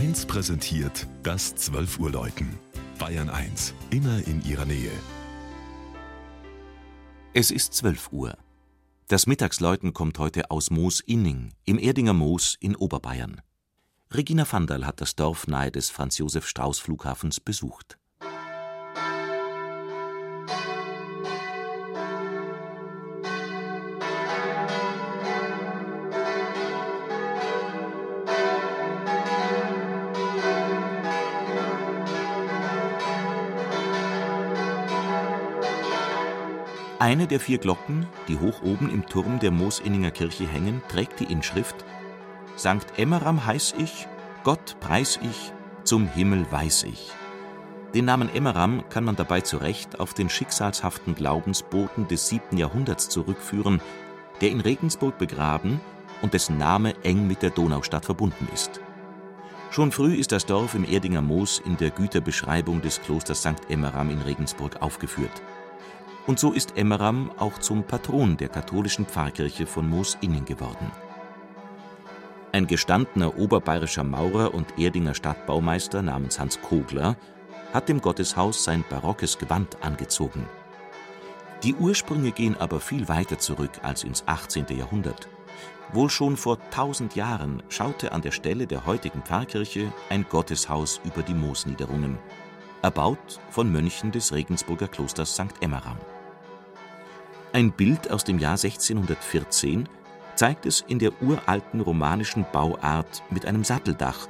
1 präsentiert das 12 Uhr Läuten. Bayern 1, immer in ihrer Nähe. Es ist 12 Uhr. Das Mittagsläuten kommt heute aus Moos-Inning im Erdinger Moos in Oberbayern. Regina Vandal hat das Dorf nahe des Franz-Josef-Strauß-Flughafens besucht. Eine der vier Glocken, die hoch oben im Turm der Moosinninger Kirche hängen, trägt die Inschrift Sankt Emmeram heiß ich, Gott preis ich, zum Himmel weiß ich. Den Namen Emmeram kann man dabei zu Recht auf den schicksalshaften Glaubensboten des 7. Jahrhunderts zurückführen, der in Regensburg begraben und dessen Name eng mit der Donaustadt verbunden ist. Schon früh ist das Dorf im Erdinger Moos in der Güterbeschreibung des Klosters St. Emmeram in Regensburg aufgeführt. Und so ist Emmeram auch zum Patron der katholischen Pfarrkirche von Moos-Innen geworden. Ein gestandener oberbayerischer Maurer und Erdinger Stadtbaumeister namens Hans Kogler hat dem Gotteshaus sein barockes Gewand angezogen. Die Ursprünge gehen aber viel weiter zurück als ins 18. Jahrhundert. Wohl schon vor tausend Jahren schaute an der Stelle der heutigen Pfarrkirche ein Gotteshaus über die Moosniederungen, erbaut von Mönchen des Regensburger Klosters St. Emmeram. Ein Bild aus dem Jahr 1614 zeigt es in der uralten romanischen Bauart mit einem Satteldach,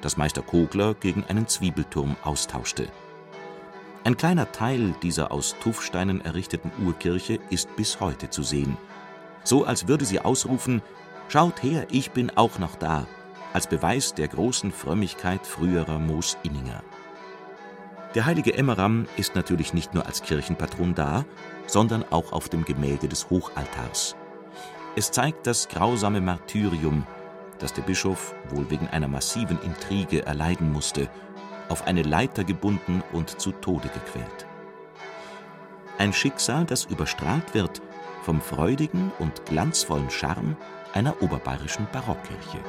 das Meister Kogler gegen einen Zwiebelturm austauschte. Ein kleiner Teil dieser aus Tuffsteinen errichteten Urkirche ist bis heute zu sehen. So als würde sie ausrufen: Schaut her, ich bin auch noch da, als Beweis der großen Frömmigkeit früherer Moosinninger. Der heilige Emmeram ist natürlich nicht nur als Kirchenpatron da, sondern auch auf dem Gemälde des Hochaltars. Es zeigt das grausame Martyrium, das der Bischof wohl wegen einer massiven Intrige erleiden musste, auf eine Leiter gebunden und zu Tode gequält. Ein Schicksal, das überstrahlt wird vom freudigen und glanzvollen Charme einer oberbayerischen Barockkirche.